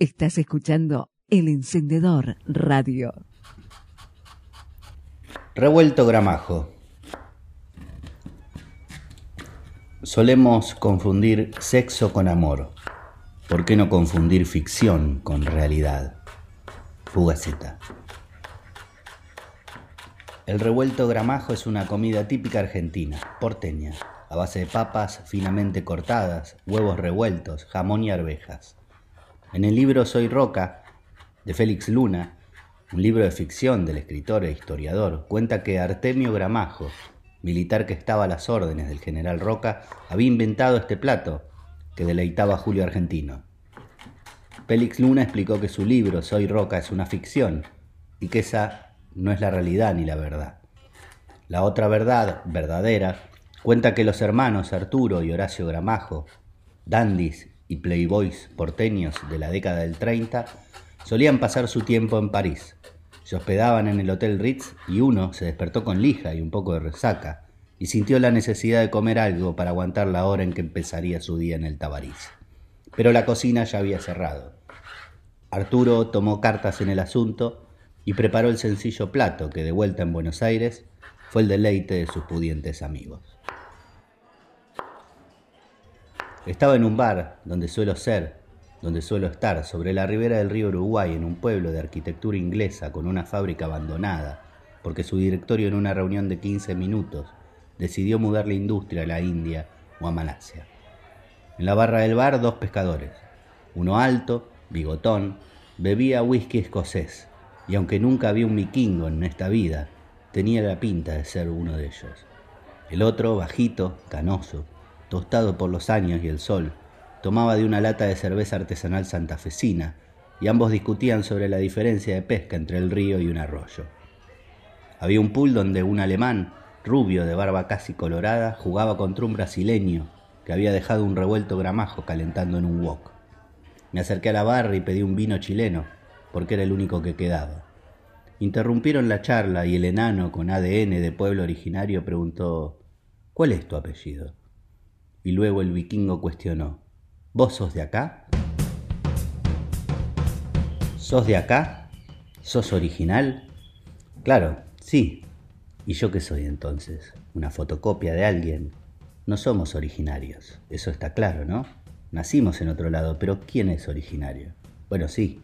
Estás escuchando El Encendedor Radio. Revuelto Gramajo. Solemos confundir sexo con amor. ¿Por qué no confundir ficción con realidad? Fugaceta. El revuelto gramajo es una comida típica argentina, porteña, a base de papas finamente cortadas, huevos revueltos, jamón y arvejas. En el libro Soy Roca, de Félix Luna, un libro de ficción del escritor e historiador, cuenta que Artemio Gramajo, militar que estaba a las órdenes del general Roca, había inventado este plato que deleitaba a Julio Argentino. Félix Luna explicó que su libro Soy Roca es una ficción y que esa no es la realidad ni la verdad. La otra verdad, verdadera, cuenta que los hermanos Arturo y Horacio Gramajo, dandis y playboys porteños de la década del 30 solían pasar su tiempo en París. Se hospedaban en el Hotel Ritz y uno se despertó con lija y un poco de resaca y sintió la necesidad de comer algo para aguantar la hora en que empezaría su día en el Tabariz. Pero la cocina ya había cerrado. Arturo tomó cartas en el asunto y preparó el sencillo plato que de vuelta en Buenos Aires fue el deleite de sus pudientes amigos. Estaba en un bar donde suelo ser, donde suelo estar, sobre la ribera del río Uruguay, en un pueblo de arquitectura inglesa con una fábrica abandonada, porque su directorio en una reunión de 15 minutos decidió mudar la industria a la India o a Malasia. En la barra del bar dos pescadores, uno alto, bigotón, bebía whisky escocés, y aunque nunca había un vikingo en esta vida, tenía la pinta de ser uno de ellos. El otro, bajito, canoso, tostado por los años y el sol, tomaba de una lata de cerveza artesanal santafesina, y ambos discutían sobre la diferencia de pesca entre el río y un arroyo. Había un pool donde un alemán, rubio de barba casi colorada, jugaba contra un brasileño que había dejado un revuelto gramajo calentando en un wok. Me acerqué a la barra y pedí un vino chileno, porque era el único que quedaba. Interrumpieron la charla y el enano con ADN de pueblo originario preguntó ¿Cuál es tu apellido? Y luego el vikingo cuestionó, ¿Vos sos de acá? ¿Sos de acá? ¿Sos original? Claro, sí. ¿Y yo qué soy entonces? ¿Una fotocopia de alguien? No somos originarios, eso está claro, ¿no? Nacimos en otro lado, pero ¿quién es originario? Bueno, sí,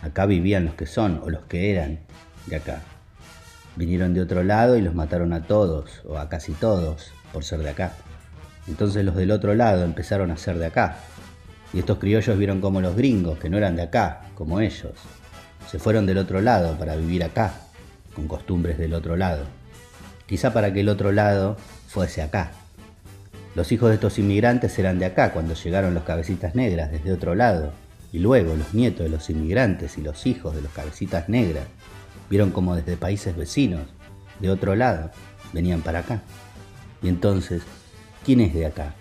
acá vivían los que son o los que eran de acá. Vinieron de otro lado y los mataron a todos, o a casi todos, por ser de acá. Entonces los del otro lado empezaron a ser de acá. Y estos criollos vieron como los gringos, que no eran de acá, como ellos, se fueron del otro lado para vivir acá, con costumbres del otro lado. Quizá para que el otro lado fuese acá. Los hijos de estos inmigrantes eran de acá cuando llegaron los cabecitas negras desde otro lado. Y luego los nietos de los inmigrantes y los hijos de los cabecitas negras vieron como desde países vecinos, de otro lado, venían para acá. Y entonces ¿Quién es de acá?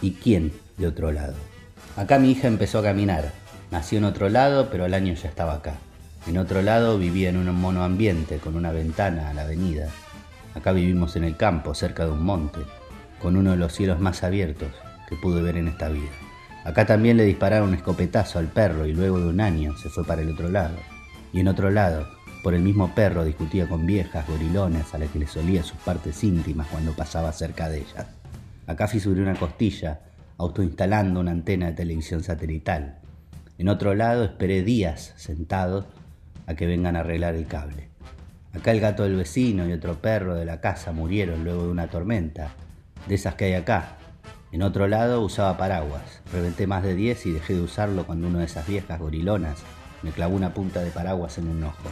¿Y quién de otro lado? Acá mi hija empezó a caminar. Nació en otro lado, pero al año ya estaba acá. En otro lado vivía en un monoambiente con una ventana a la avenida. Acá vivimos en el campo, cerca de un monte, con uno de los cielos más abiertos que pude ver en esta vida. Acá también le dispararon un escopetazo al perro y luego de un año se fue para el otro lado. Y en otro lado, por el mismo perro discutía con viejas gorilones a las que les olía sus partes íntimas cuando pasaba cerca de ellas. Acá fisuré una costilla, autoinstalando una antena de televisión satelital. En otro lado esperé días sentado a que vengan a arreglar el cable. Acá el gato del vecino y otro perro de la casa murieron luego de una tormenta, de esas que hay acá. En otro lado usaba paraguas. Reventé más de 10 y dejé de usarlo cuando una de esas viejas gorilonas me clavó una punta de paraguas en un ojo.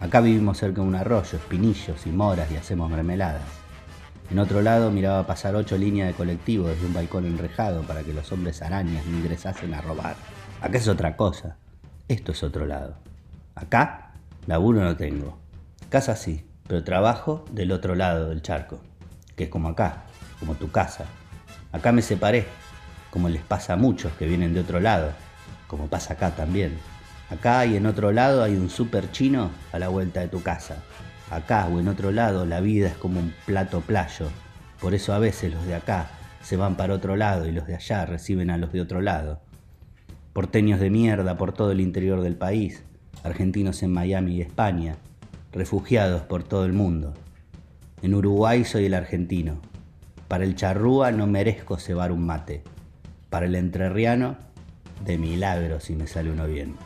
Acá vivimos cerca de un arroyo, espinillos y moras y hacemos mermeladas. En otro lado miraba pasar ocho líneas de colectivo desde un balcón enrejado para que los hombres arañas no ingresasen a robar. Acá es otra cosa. Esto es otro lado. Acá, laburo no tengo. Casa sí, pero trabajo del otro lado del charco, que es como acá, como tu casa. Acá me separé, como les pasa a muchos que vienen de otro lado, como pasa acá también. Acá y en otro lado hay un super chino a la vuelta de tu casa, Acá o en otro lado la vida es como un plato playo. Por eso a veces los de acá se van para otro lado y los de allá reciben a los de otro lado. porteños de mierda por todo el interior del país, argentinos en Miami y España, refugiados por todo el mundo. En Uruguay soy el argentino. Para el charrúa no merezco cebar un mate. Para el entrerriano, de milagro si me sale uno bien.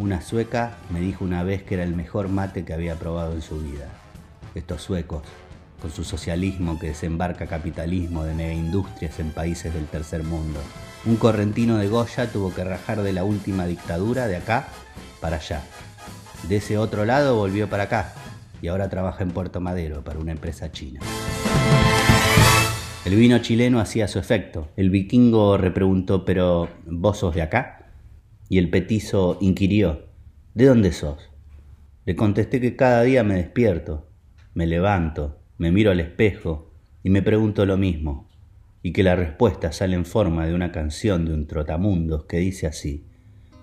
Una sueca me dijo una vez que era el mejor mate que había probado en su vida. Estos suecos, con su socialismo que desembarca capitalismo de megaindustrias en países del tercer mundo. Un correntino de Goya tuvo que rajar de la última dictadura de acá para allá. De ese otro lado volvió para acá y ahora trabaja en Puerto Madero para una empresa china. El vino chileno hacía su efecto. El vikingo repreguntó, pero ¿vos sos de acá? Y el petizo inquirió, ¿de dónde sos? Le contesté que cada día me despierto, me levanto, me miro al espejo y me pregunto lo mismo, y que la respuesta sale en forma de una canción de un trotamundos que dice así,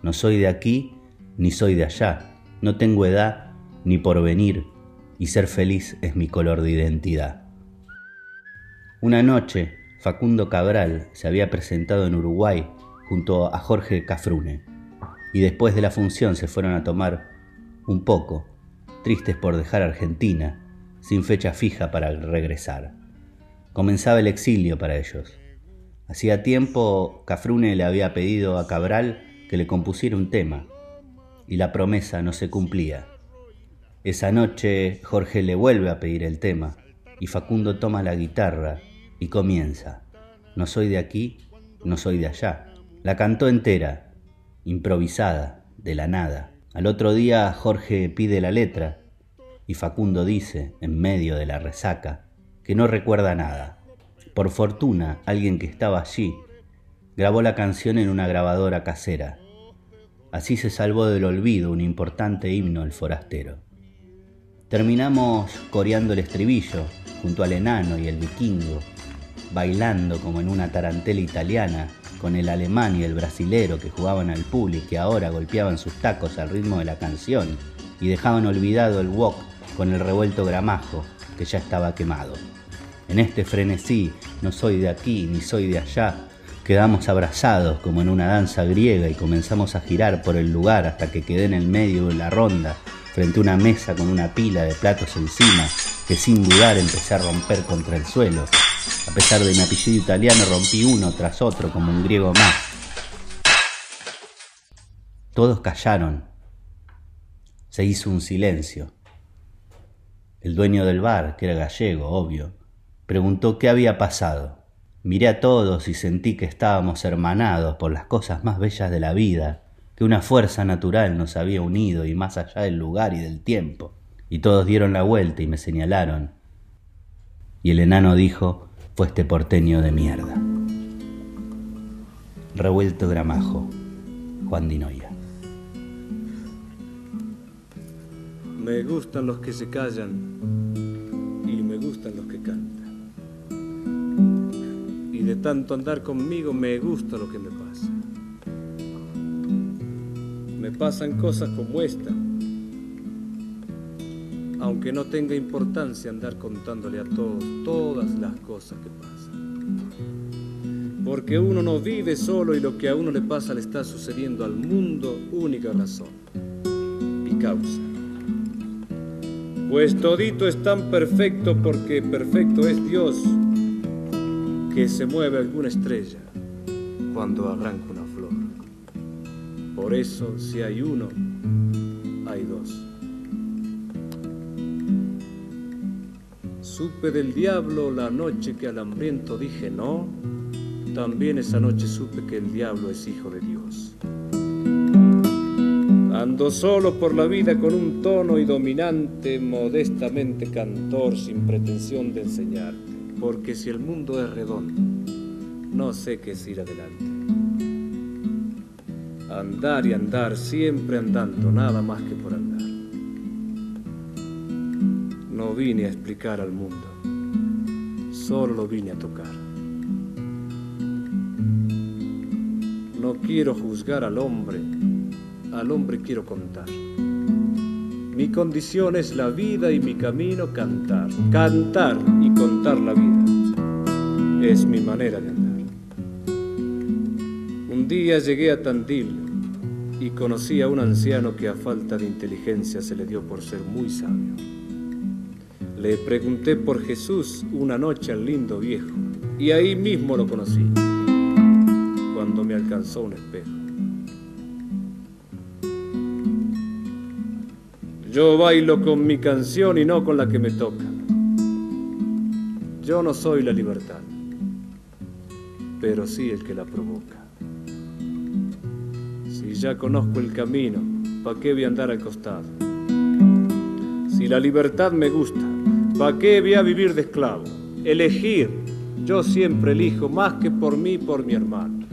no soy de aquí ni soy de allá, no tengo edad ni porvenir, y ser feliz es mi color de identidad. Una noche, Facundo Cabral se había presentado en Uruguay junto a Jorge Cafrune, y después de la función se fueron a tomar un poco, tristes por dejar Argentina, sin fecha fija para regresar. Comenzaba el exilio para ellos. Hacía tiempo Cafrune le había pedido a Cabral que le compusiera un tema, y la promesa no se cumplía. Esa noche Jorge le vuelve a pedir el tema, y Facundo toma la guitarra y comienza. No soy de aquí, no soy de allá. La cantó entera, improvisada, de la nada. Al otro día Jorge pide la letra y Facundo dice, en medio de la resaca, que no recuerda nada. Por fortuna, alguien que estaba allí grabó la canción en una grabadora casera. Así se salvó del olvido un importante himno el forastero. Terminamos coreando el estribillo junto al enano y el vikingo, bailando como en una tarantela italiana con el alemán y el brasilero que jugaban al pool y que ahora golpeaban sus tacos al ritmo de la canción y dejaban olvidado el wok con el revuelto gramajo que ya estaba quemado. En este frenesí, no soy de aquí ni soy de allá, quedamos abrazados como en una danza griega y comenzamos a girar por el lugar hasta que quedé en el medio de la ronda, frente a una mesa con una pila de platos encima, que sin dudar empecé a romper contra el suelo. Pesar de mi apellido italiano, rompí uno tras otro como un griego más. Todos callaron. Se hizo un silencio. El dueño del bar, que era gallego, obvio, preguntó qué había pasado. Miré a todos y sentí que estábamos hermanados por las cosas más bellas de la vida, que una fuerza natural nos había unido y más allá del lugar y del tiempo. Y todos dieron la vuelta y me señalaron. Y el enano dijo, fue este porteño de mierda. Revuelto Gramajo, Juan Dinoya. Me gustan los que se callan y me gustan los que cantan. Y de tanto andar conmigo me gusta lo que me pasa. Me pasan cosas como esta, aunque no tenga importancia andar contándole a todos todas las cosas que pasan. Porque uno no vive solo y lo que a uno le pasa le está sucediendo al mundo, única razón y causa. Pues todito es tan perfecto porque perfecto es Dios que se mueve alguna estrella cuando arranca una flor. Por eso si hay uno, hay dos. Supe del diablo la noche que al hambriento dije no, también esa noche supe que el diablo es hijo de Dios. Ando solo por la vida con un tono y dominante, modestamente cantor, sin pretensión de enseñarte, porque si el mundo es redondo, no sé qué es ir adelante. Andar y andar, siempre andando, nada más que por andar. No vine a explicar al mundo, solo lo vine a tocar. No quiero juzgar al hombre, al hombre quiero contar. Mi condición es la vida y mi camino cantar. Cantar y contar la vida es mi manera de andar. Un día llegué a Tandil y conocí a un anciano que a falta de inteligencia se le dio por ser muy sabio. Le pregunté por Jesús una noche al lindo viejo y ahí mismo lo conocí, cuando me alcanzó un espejo. Yo bailo con mi canción y no con la que me toca. Yo no soy la libertad, pero sí el que la provoca. Si ya conozco el camino, ¿pa' qué voy a andar al costado? Si la libertad me gusta, ¿pa' qué voy a vivir de esclavo? Elegir, yo siempre elijo más que por mí, por mi hermano.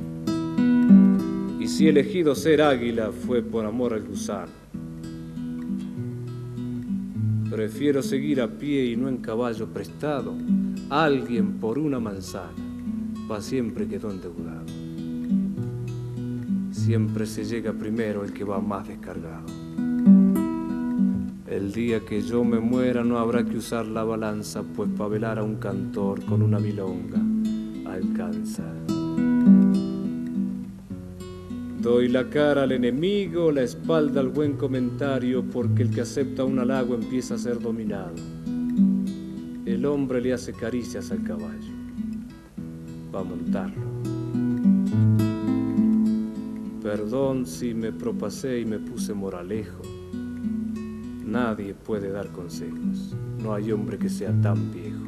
Y si he elegido ser águila fue por amor al gusano. Prefiero seguir a pie y no en caballo prestado. Alguien por una manzana, pa' siempre quedó endeudado. Siempre se llega primero el que va más descargado. El día que yo me muera no habrá que usar la balanza, pues pa' velar a un cantor con una milonga alcanza. Doy la cara al enemigo, la espalda al buen comentario, porque el que acepta un halago empieza a ser dominado. El hombre le hace caricias al caballo para montarlo. Perdón si me propasé y me puse moralejo. Nadie puede dar consejos. No hay hombre que sea tan viejo.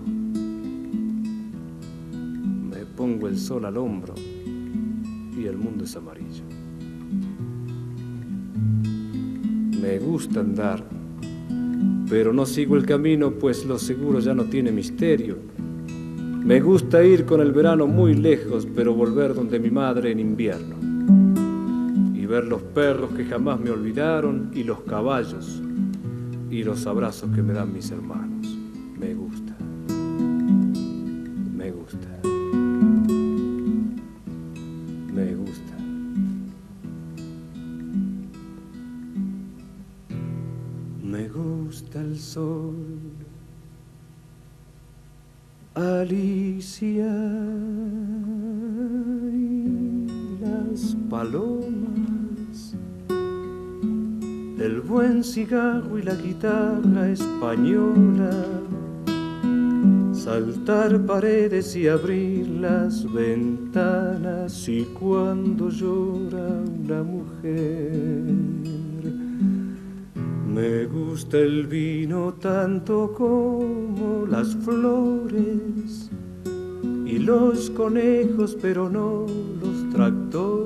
Me pongo el sol al hombro y el mundo es amarillo. Me gusta andar, pero no sigo el camino, pues lo seguro ya no tiene misterio. Me gusta ir con el verano muy lejos, pero volver donde mi madre en invierno. Y ver los perros que jamás me olvidaron y los caballos y los abrazos que me dan mis hermanos. Me gusta. Me gusta. Me gusta. Me gusta el sol. Alicia y las palomas, buen cigarro y la guitarra española, saltar paredes y abrir las ventanas y cuando llora una mujer. Me gusta el vino tanto como las flores y los conejos, pero no los tractores,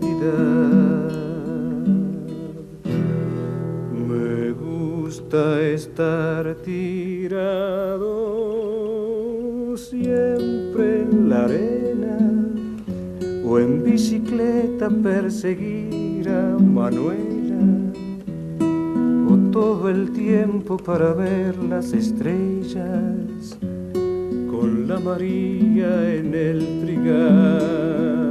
Me gusta estar tirado siempre en la arena o en bicicleta perseguir a Manuela, o todo el tiempo para ver las estrellas con la María en el trigal.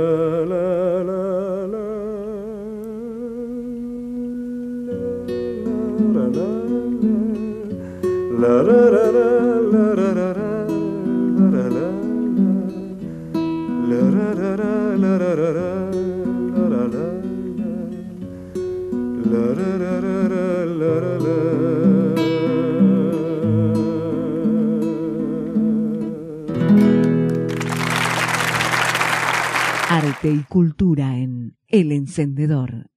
Arte y cultura en El Encendedor.